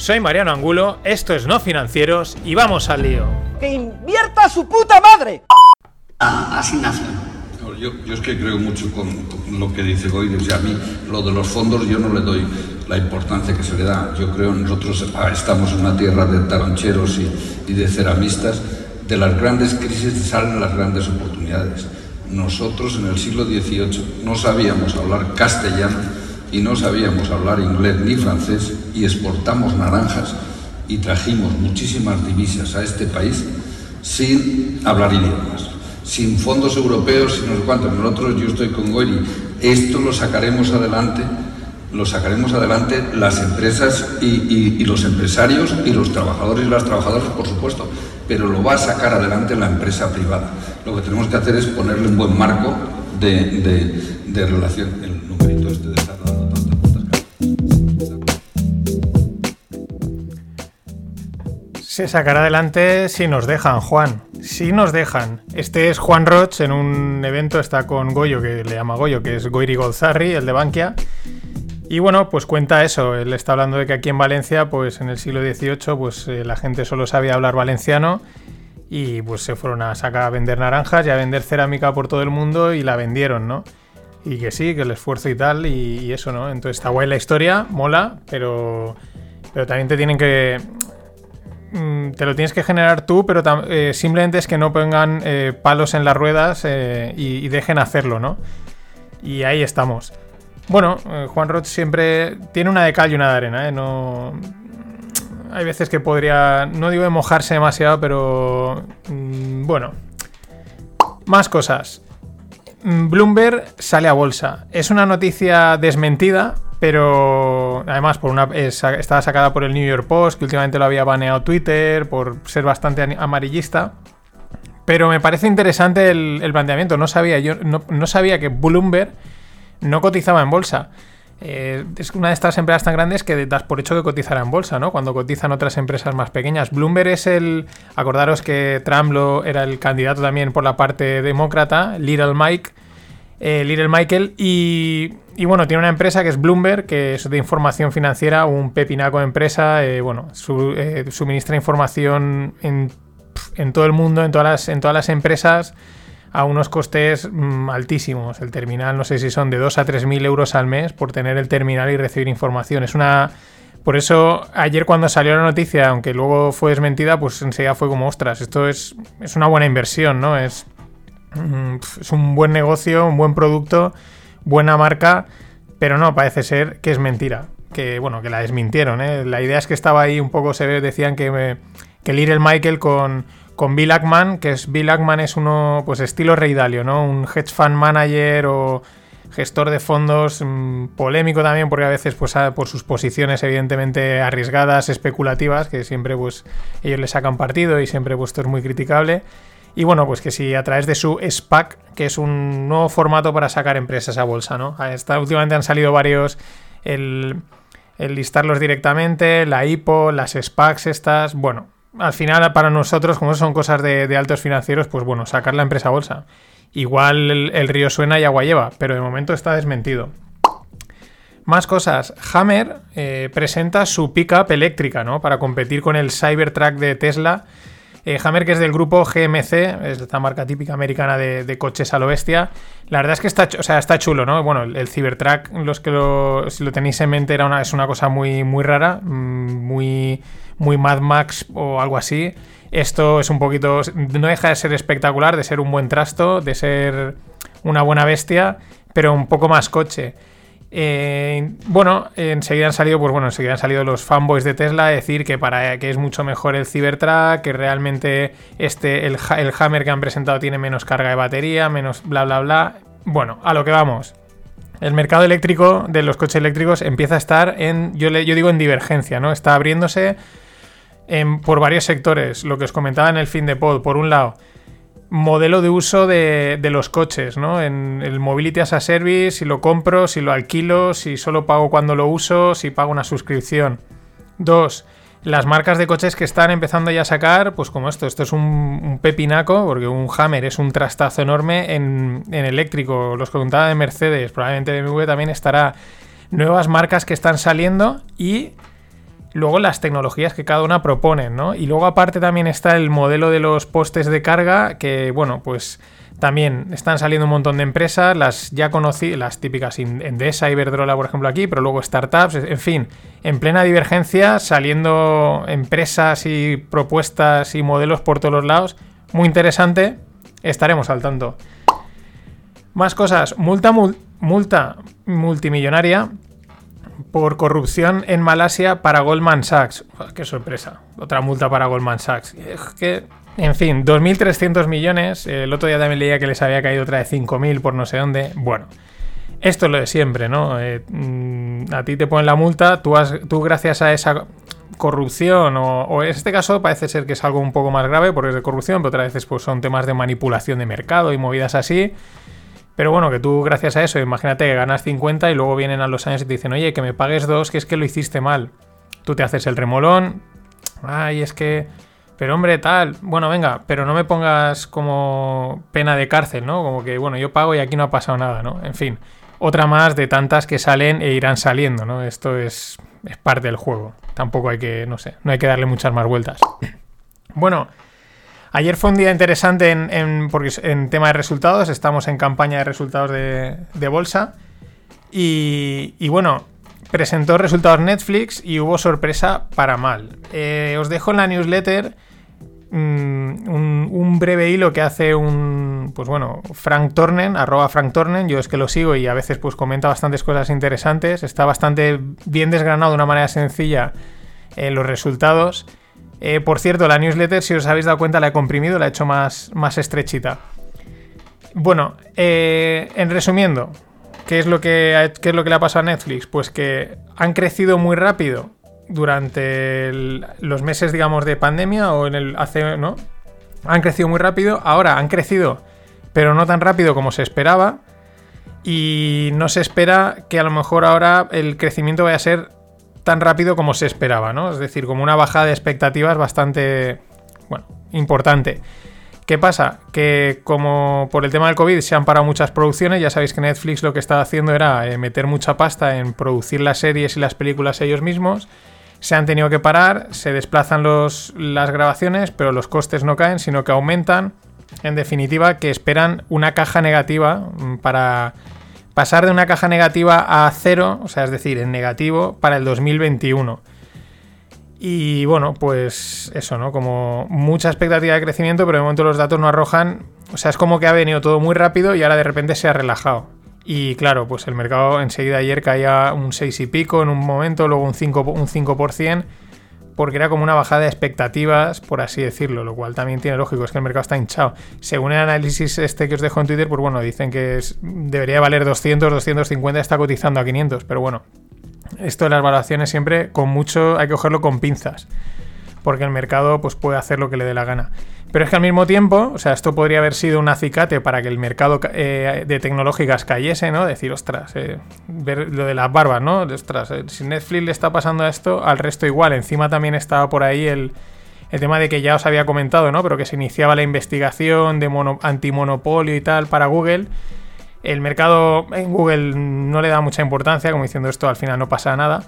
Soy Mariano Angulo, esto es No Financieros y vamos al lío. ¡Que invierta su puta madre! asignación. Yo, yo es que creo mucho con, con lo que dice Goy, o sea, a mí lo de los fondos yo no le doy la importancia que se le da. Yo creo nosotros ah, estamos en una tierra de taroncheros y, y de ceramistas. De las grandes crisis salen las grandes oportunidades. Nosotros en el siglo XVIII no sabíamos hablar castellano y no sabíamos hablar inglés ni francés y exportamos naranjas y trajimos muchísimas divisas a este país sin hablar idiomas, sin fondos europeos, sin no sé. Nosotros, yo estoy con Goiri, esto lo sacaremos adelante, lo sacaremos adelante las empresas y, los empresarios y los trabajadores y las trabajadoras, por supuesto, pero lo va a sacar adelante la empresa privada. Lo que tenemos que hacer es ponerle un buen marco de- de relación. Se sacará adelante si nos dejan, Juan. Si nos dejan. Este es Juan Roch en un evento, está con Goyo, que le llama Goyo, que es Goiri Golzarri, el de Bankia. Y bueno, pues cuenta eso. Él está hablando de que aquí en Valencia, pues en el siglo XVIII, pues eh, la gente solo sabía hablar valenciano y pues se fueron a sacar a vender naranjas y a vender cerámica por todo el mundo y la vendieron, ¿no? Y que sí, que el esfuerzo y tal, y, y eso, ¿no? Entonces está guay la historia, mola, pero, pero también te tienen que, te lo tienes que generar tú, pero eh, simplemente es que no pongan eh, palos en las ruedas eh, y, dejen hacerlo, ¿no? Y ahí estamos. Bueno, Juan Roth siempre tiene una de cal y una de arena. No... Hay veces que podría, no digo de mojarse demasiado, pero mm, bueno. Más cosas. Mm, Bloomberg sale a bolsa. Es una noticia desmentida, pero además por una es- estaba sacada por el New York Post, que últimamente lo había baneado Twitter por ser bastante amarillista. Pero me parece interesante el, planteamiento. No sabía, yo no, sabía que Bloomberg no cotizaba en bolsa. Eh, es una de estas empresas tan grandes que das por hecho que cotizará en bolsa, ¿no? Cuando cotizan otras empresas más pequeñas. Bloomberg es el. Acordaros que Trump era el candidato también por la parte demócrata, Little Mike. Eh, Little Michael. Y, bueno, tiene una empresa que es Bloomberg, que es de información financiera, un pepinaco de empresa. eh, bueno, eh, suministra información en, en todo el mundo, en todas las, en todas las empresas a unos costes mm, altísimos. El terminal, no sé si son de 2 a 3 mil euros al mes por tener el terminal y recibir información. Es una. Por eso, ayer cuando salió la noticia, aunque luego fue desmentida, pues enseguida fue como, ostras, esto es, es una buena inversión, ¿no? Es, es un buen negocio, un buen producto, buena marca, pero no, parece ser que es mentira. Que, bueno, que la desmintieron, ¿eh? La idea es que estaba ahí un poco, se ve, decían que, me- que Little Michael con, con Bill Ackman, que es Bill Ackman es uno, pues estilo Rey Dalio, ¿no? Un hedge fund manager o gestor de fondos mm, polémico también porque a veces pues por sus posiciones evidentemente arriesgadas, especulativas, que siempre pues ellos le sacan partido y siempre pues esto es muy criticable. Y bueno, pues que si a través de su SPAC, que es un nuevo formato para sacar empresas a bolsa, ¿no? A esta- últimamente han salido varios, el, listarlos directamente, la IPO, las SPACs estas, bueno, al final para nosotros, como son cosas de, altos financieros, pues bueno, sacar la empresa a bolsa. Igual el, el río suena y agua lleva, pero de momento está desmentido. Más cosas. Hammer eh, presenta su pickup eléctrica, ¿no? Para competir con el Cybertruck de Tesla. Eh, Hammer, que es del grupo GMC, es esta marca típica americana de, coches a lo bestia. La verdad es que está, o sea, está chulo, ¿no? Bueno, el, el Cybertruck, los que lo, si lo tenéis en mente, era una, es una cosa muy, muy rara, mm, muy, muy Mad Max o algo así. Esto es un poquito. No deja de ser espectacular, de ser un buen trasto, de ser una buena bestia, pero un poco más coche. Eh, bueno, enseguida han salido, pues bueno, enseguida han salido los fanboys de Tesla a decir que para que es mucho mejor el Cybertruck, que realmente este, el, Ha- el Hammer que han presentado tiene menos carga de batería, menos bla bla bla. Bueno, a lo que vamos. El mercado eléctrico de los coches eléctricos empieza a estar en, yo, digo en divergencia, ¿no? Está abriéndose por varios sectores. Lo que os comentaba en el fin de pod, por un lado, modelo de uso de, los coches, ¿no? En el Mobility as a Service, si lo compro, si lo alquilo, si solo pago cuando lo uso, si pago una suscripción. Dos, las marcas de coches que están empezando ya a sacar, pues como esto, esto es un, pepinaco, porque un Hammer es un trastazo enorme en, en eléctrico. Los contaba de Mercedes, probablemente BMW también estará. Nuevas marcas que están saliendo y luego las tecnologías que cada una proponen, ¿no? Y luego aparte también está el modelo de los postes de carga, que bueno, pues también están saliendo un montón de empresas, las ya conocí, las típicas Endesa, Iberdrola, por ejemplo, aquí, pero luego startups, en fin, en plena divergencia, saliendo empresas y propuestas y modelos por todos los lados. Muy interesante, estaremos al tanto. Más cosas, multa, multa multimillonaria por corrupción en Malasia para Goldman Sachs. Qué sorpresa. Otra multa para Goldman Sachs. Que, en fin, 2.300 millones. El otro día también leía que les había caído otra de 5.000 por no sé dónde. Bueno, esto es lo de siempre, ¿no? Eh, mm, a ti te ponen la multa, tú, gracias a esa corrupción, o, en este caso parece ser que es algo un poco más grave porque es de corrupción, pero otras veces pues, son temas de manipulación de mercado y movidas así. Pero bueno, que tú gracias a eso, imagínate que ganas 50 y luego vienen a los años y te dicen, oye, que me pagues dos, que es que lo hiciste mal. Tú te haces el remolón, ay, es que... Pero hombre, tal, bueno, venga, pero no me pongas como pena de cárcel, ¿no? Como que, bueno, yo pago y aquí no ha pasado nada, ¿no? En fin, otra más de tantas que salen e irán saliendo, ¿no? Esto es, es parte del juego. Tampoco hay que, no sé, no hay que darle muchas más vueltas. Bueno, Ayer fue un día interesante en, porque en tema de resultados, estamos en campaña de resultados de, bolsa. Y, bueno, presentó resultados Netflix y hubo sorpresa para mal. Eh, os dejo en la newsletter mm, un, breve hilo que hace un, pues bueno, Frank Tornen, arroba Frank Tornen, yo es que lo sigo y a veces pues comenta bastantes cosas interesantes, está bastante bien desgranado de una manera sencilla en los resultados. Eh, por cierto, la newsletter, si os habéis dado cuenta, la he comprimido, la he hecho más, más estrechita. Bueno, eh, en resumiendo, ¿qué es, lo que, es lo que le ha pasado a Netflix? Pues que han crecido muy rápido durante los meses, digamos, de pandemia o en el hace, ¿no? Han crecido muy rápido, ahora han crecido, pero no tan rápido como se esperaba. Y no se espera que a lo mejor ahora el crecimiento vaya a ser tan rápido como se esperaba, ¿no? Es decir, como una bajada de expectativas bastante, bueno, importante. ¿Qué pasa? Que como por el tema del COVID se han parado muchas producciones, ya sabéis que Netflix lo que estaba haciendo era eh, meter mucha pasta en producir las series y las películas ellos mismos. Se han tenido que parar, se desplazan los, las grabaciones, pero los costes no caen, sino que aumentan. En definitiva, que esperan una caja negativa mm, para pasar de una caja negativa a cero, o sea, es decir, en negativo, para el 2021. Y bueno, pues eso, ¿no? Como mucha expectativa de crecimiento, pero de momento los datos no arrojan. O sea, es como que ha venido todo muy rápido y ahora de repente se ha relajado. Y claro, pues el mercado enseguida ayer caía un 6 y pico en un momento, luego un 5%, un 5% porque era como una bajada de expectativas, por así decirlo, lo cual también tiene lógico, es que el mercado está hinchado. Según el análisis este que os dejo en Twitter, pues bueno, dicen que debería valer 200, 250, está cotizando a 500, pero bueno, esto de las valoraciones siempre con mucho hay que cogerlo con pinzas porque el mercado pues, puede hacer lo que le dé la gana. Pero es que al mismo tiempo, o sea, esto podría haber sido un acicate para que el mercado eh, de tecnológicas cayese, ¿no? Decir, ostras, eh, ver lo de las barbas, ¿no? Ostras, eh, si Netflix le está pasando esto, al resto igual. Encima también estaba por ahí el, tema de que ya os había comentado, ¿no? Pero que se iniciaba la investigación de antimonopolio y tal para Google. El mercado en Google no le da mucha importancia, como diciendo esto al final no pasa nada.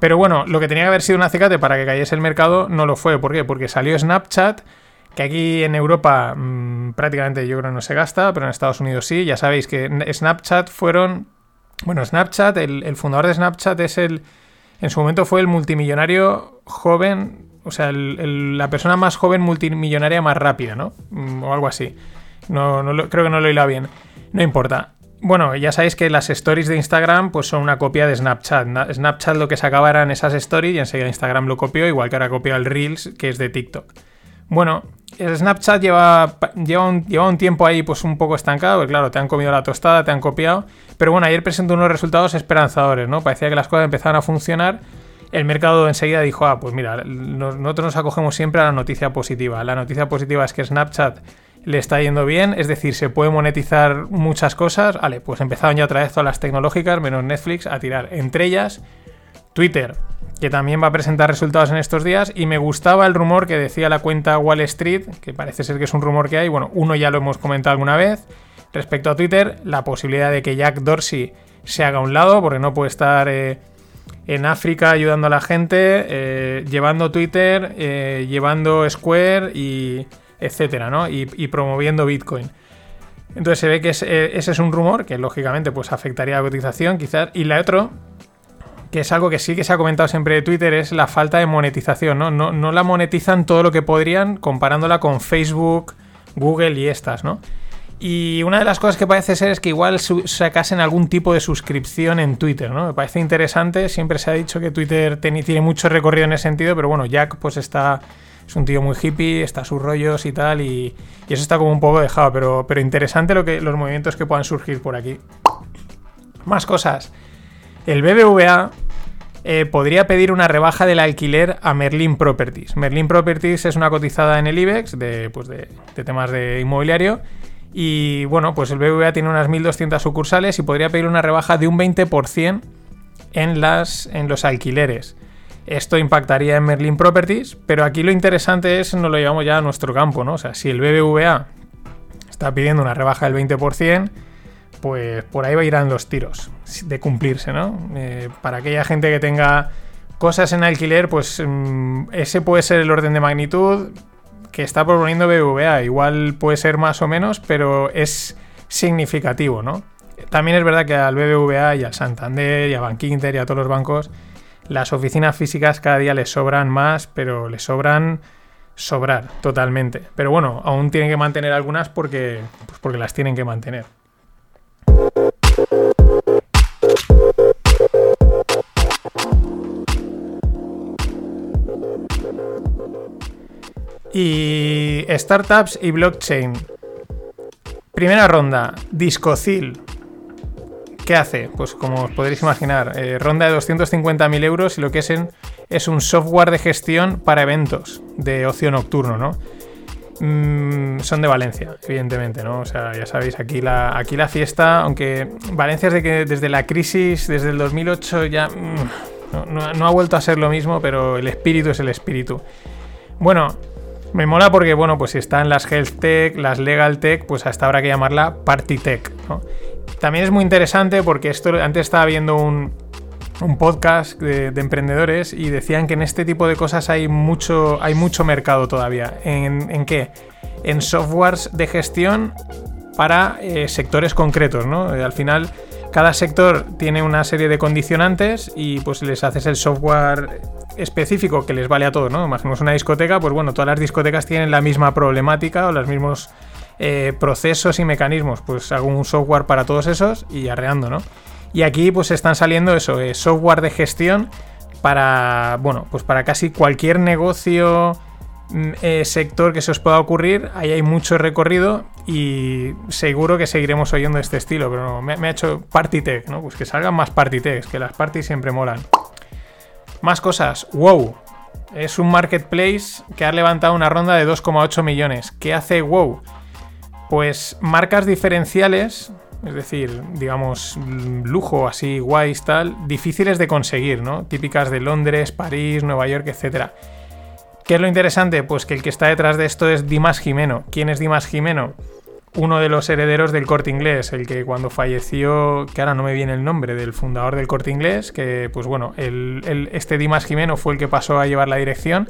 Pero bueno, lo que tenía que haber sido un acicate para que cayese el mercado no lo fue. ¿Por qué? Porque salió Snapchat, que aquí en Europa mm, prácticamente yo creo no se gasta, pero en Estados Unidos sí. Ya sabéis que Snapchat fueron... Bueno, Snapchat, el, fundador de Snapchat es el... En su momento fue el multimillonario joven, o sea, la persona más joven multimillonaria más rápida, ¿no? Mm, o algo así. No, creo que no lo he hilado bien. No importa. Bueno, ya sabéis que las stories de Instagram pues son una copia de Snapchat. Snapchat lo que sacaba eran esas stories y enseguida Instagram lo copió, igual que ahora copió el Reels, que es de TikTok. Bueno, el Snapchat lleva, lleva, un, lleva un tiempo ahí pues un poco estancado, porque claro, te han comido la tostada, te han copiado. Pero bueno, ayer presentó unos resultados esperanzadores, ¿no? Parecía que las cosas empezaban a funcionar el mercado enseguida dijo, ah, pues mira, nosotros nos acogemos siempre a la noticia positiva. La noticia positiva es que Snapchat le está yendo bien, es decir, se puede monetizar muchas cosas. Vale, pues empezaron ya otra vez todas las tecnológicas, menos Netflix, a tirar. Entre ellas, Twitter, que también va a presentar resultados en estos días. Y me gustaba el rumor que decía la cuenta Wall Street, que parece ser que es un rumor que hay. Bueno, uno ya lo hemos comentado alguna vez. Respecto a Twitter, la posibilidad de que Jack Dorsey se haga a un lado, porque no puede estar eh, en África ayudando a la gente, eh, llevando Twitter, eh, llevando Square y etcétera, ¿no? Y, promoviendo Bitcoin. Entonces se ve que ese es un rumor que lógicamente pues afectaría a la cotización quizás. Y la otro, que es algo que sí que se ha comentado siempre de Twitter, es la falta de monetización, ¿no? No, no la monetizan todo lo que podrían comparándola con Facebook, Google y estas, ¿no? Y una de las cosas que parece ser es que igual sacasen algún tipo de suscripción en Twitter, ¿no? Me parece interesante, siempre se ha dicho que Twitter tiene mucho recorrido en ese sentido, pero bueno, Jack pues está, es un tío muy hippie, está a sus rollos y tal, y, eso está como un poco dejado, pero, pero interesante lo que, los movimientos que puedan surgir por aquí. Más cosas. El BBVA eh, podría pedir una rebaja del alquiler a Merlin Properties. Merlin Properties es una cotizada en el IBEX de, pues de temas de inmobiliario y bueno, pues el BBVA tiene unas 1.200 sucursales y podría pedir una rebaja de un 20% en, las, en los alquileres. Esto impactaría en Merlin Properties, pero aquí lo interesante es, nos lo llevamos ya a nuestro campo, ¿no? O sea, si el BBVA está pidiendo una rebaja del 20%, pues por ahí va a irán los tiros de cumplirse, ¿no? Eh, para aquella gente que tenga cosas en alquiler, pues mm, ese puede ser el orden de magnitud que está proponiendo BBVA. Igual puede ser más o menos, pero es significativo, ¿no? También es verdad que al BBVA y al Santander y a Bankinter y a todos los bancos, las oficinas físicas cada día les sobran más, pero les sobran sobrar totalmente. Pero bueno, aún tienen que mantener algunas porque, pues porque las tienen que mantener. Y startups y blockchain. Primera ronda, Discocil. ¿Qué hace? Pues como os podréis imaginar, eh, ronda de 250.000 euros y lo que es, es un software de gestión para eventos de ocio nocturno, ¿no? Mm, son de Valencia, evidentemente, ¿no? O sea, ya sabéis, aquí la, aquí la fiesta, aunque Valencia es de que desde la crisis, desde el 2008 ya mm, no ha vuelto a ser lo mismo, pero el espíritu es el espíritu. Bueno, me mola porque, bueno, pues si están las Health Tech, las Legal Tech, pues hasta habrá que llamarla Party Tech. También es muy interesante porque esto antes estaba viendo un, podcast de, emprendedores y decían que en este tipo de cosas hay mucho, hay mucho mercado todavía. ¿En, qué? En softwares de gestión para eh, sectores concretos, ¿no? Al final cada sector tiene una serie de condicionantes y pues les haces el software específico que les vale a todos, ¿no? Imaginemos una discoteca, pues bueno, todas las discotecas tienen la misma problemática o los mismos eh, procesos y mecanismos. Pues hago un software para todos esos y arreando, ¿no? Y aquí pues están saliendo eso, eh, software de gestión para, bueno, pues para casi cualquier negocio, mm, eh, sector que se os pueda ocurrir. Ahí hay mucho recorrido y seguro que seguiremos oyendo este estilo, pero me, me ha hecho Party Tech, ¿no? Pues que salgan más Party Techs, que las parties siempre molan. Más cosas. WoW. Es un marketplace que ha levantado una ronda de 2,8 millones. ¿Qué hace WoW? Pues marcas diferenciales, es decir, digamos, lujo así, guays, tal, difíciles de conseguir, ¿no? Típicas de Londres, París, Nueva York, etc. ¿Qué es lo interesante? Pues que el que está detrás de esto es Dimas Jimeno. ¿Quién es Dimas Jimeno? Uno de los herederos del corte inglés, el que cuando falleció, que ahora no me viene el nombre, del fundador del corte inglés, que pues bueno, el, este Dimas Jimeno fue el que pasó a llevar la dirección.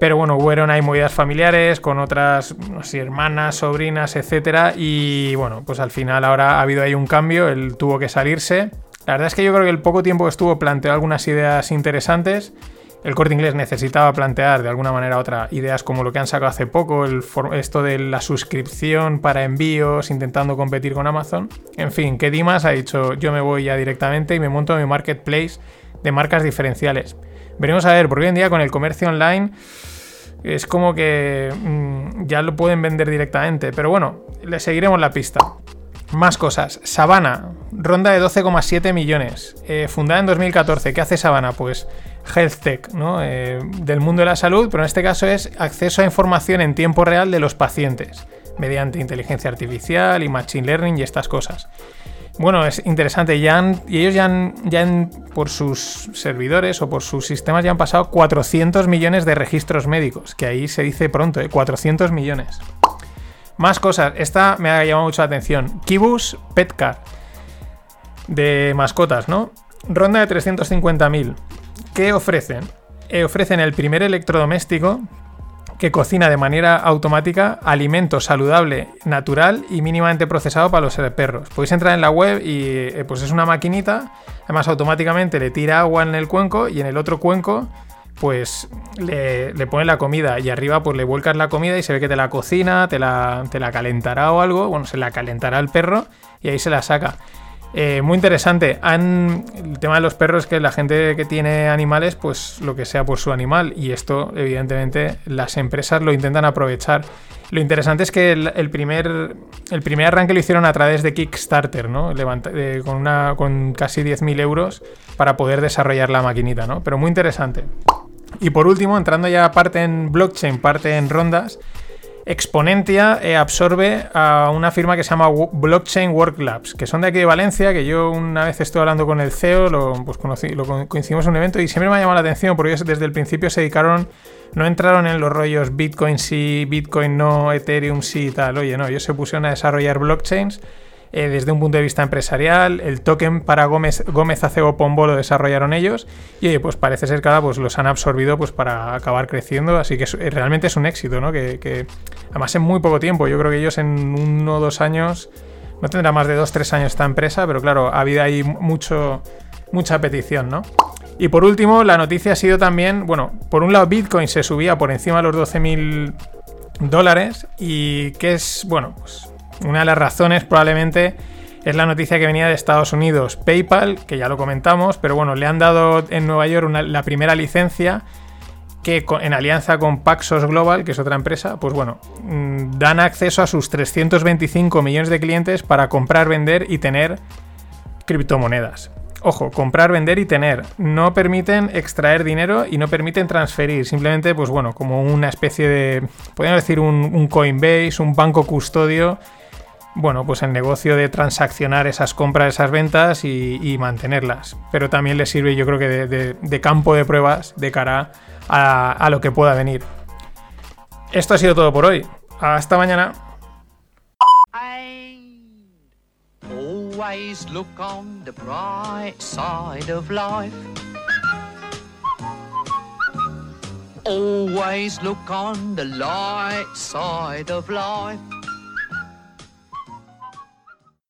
Pero bueno, hubo hay movidas familiares con otras hermanas, sobrinas, etcétera. Y bueno, pues al final ahora ha habido ahí un cambio, él tuvo que salirse. La verdad es que yo creo que el poco tiempo que estuvo planteó algunas ideas interesantes el corte inglés necesitaba plantear de alguna manera otra ideas como lo que han sacado hace poco, el esto de la suscripción para envíos, intentando competir con Amazon. En fin, que Dimas ha dicho yo me voy ya directamente y me monto mi marketplace de marcas diferenciales. Veremos a ver, porque hoy en día con el comercio online es como que mm, ya lo pueden vender directamente, pero bueno, le seguiremos la pista. Más cosas. Sabana, ronda de 12,7 millones. Eh, fundada en 2014. ¿Qué hace Sabana? Pues health tech, ¿no? Eh, del mundo de la salud, pero en este caso es acceso a información en tiempo real de los pacientes, mediante inteligencia artificial y machine learning y estas cosas. Bueno, es interesante. Ya y ellos ya han, ya por sus servidores o por sus sistemas ya han pasado 400 millones de registros médicos, que ahí se dice pronto, ¿eh? 400 millones. Más cosas. Esta me ha llamado mucho la atención. Kibus Petcar. De mascotas, ¿no? Ronda de 350.000. ¿Qué ofrecen? Eh, ofrecen el primer electrodoméstico que cocina de manera automática alimento saludable, natural y mínimamente procesado para los perros. Podéis entrar en la web y eh, pues es una maquinita, además automáticamente le tira agua en el cuenco y en el otro cuenco pues le, le la comida y arriba pues le vuelcas la comida y se ve que te la cocina, te la, te la calentará o algo, bueno, se la calentará el perro y ahí se la saca. Eh, muy interesante. El tema de los perros es que la gente que tiene animales, pues lo que sea por su animal. Y esto, evidentemente, las empresas lo intentan aprovechar. Lo interesante es que el, primer, el primer arranque lo hicieron a través de Kickstarter, ¿no? con, una, con casi 10.000 euros para poder desarrollar la maquinita, ¿no? Pero muy interesante. Y por último, entrando ya parte en blockchain, parte en rondas, Exponentia eh, absorbe a una firma que se llama Blockchain Work Labs, que son de aquí de Valencia, que yo una vez estuve hablando con el CEO, lo, pues lo coincidimos en un evento y siempre me ha llamado la atención porque ellos desde el principio se dedicaron, no entraron en los rollos Bitcoin sí, Bitcoin no, Ethereum sí y tal. Oye, no, ellos se pusieron a desarrollar blockchains eh, desde un punto de vista empresarial. El token para Gómez, Gómez Acebo Pombo lo desarrollaron ellos. Y pues parece ser que ahora pues, los han absorbido pues, para acabar creciendo. Así que eh, realmente es un éxito, ¿no? Que, además en muy poco tiempo. Yo creo que ellos en uno o dos años. No tendrá más de dos, tres años esta empresa, pero claro, ha habido ahí mucho, mucha petición, ¿no? Y por último, la noticia ha sido también, bueno, por un lado Bitcoin se subía por encima de los 12.000 dólares y que es, bueno, pues una de las razones probablemente es la noticia que venía de Estados Unidos. PayPal, que ya lo comentamos, pero bueno, le han dado en Nueva York la primera licencia que en alianza con Paxos Global, que es otra empresa, pues bueno, mm, dan acceso a sus 325 millones de clientes para comprar, vender y tener criptomonedas. Ojo, comprar, vender y tener. No permiten extraer dinero y no permiten transferir. Simplemente, pues bueno, como una especie de, podríamos decir, un Coinbase, un banco custodio bueno, pues el negocio de transaccionar esas compras, esas ventas y, mantenerlas. Pero también le sirve, yo creo que de, campo de pruebas de cara a, lo que pueda venir. Esto ha sido todo por hoy. Hasta mañana. Always look on the light side of life.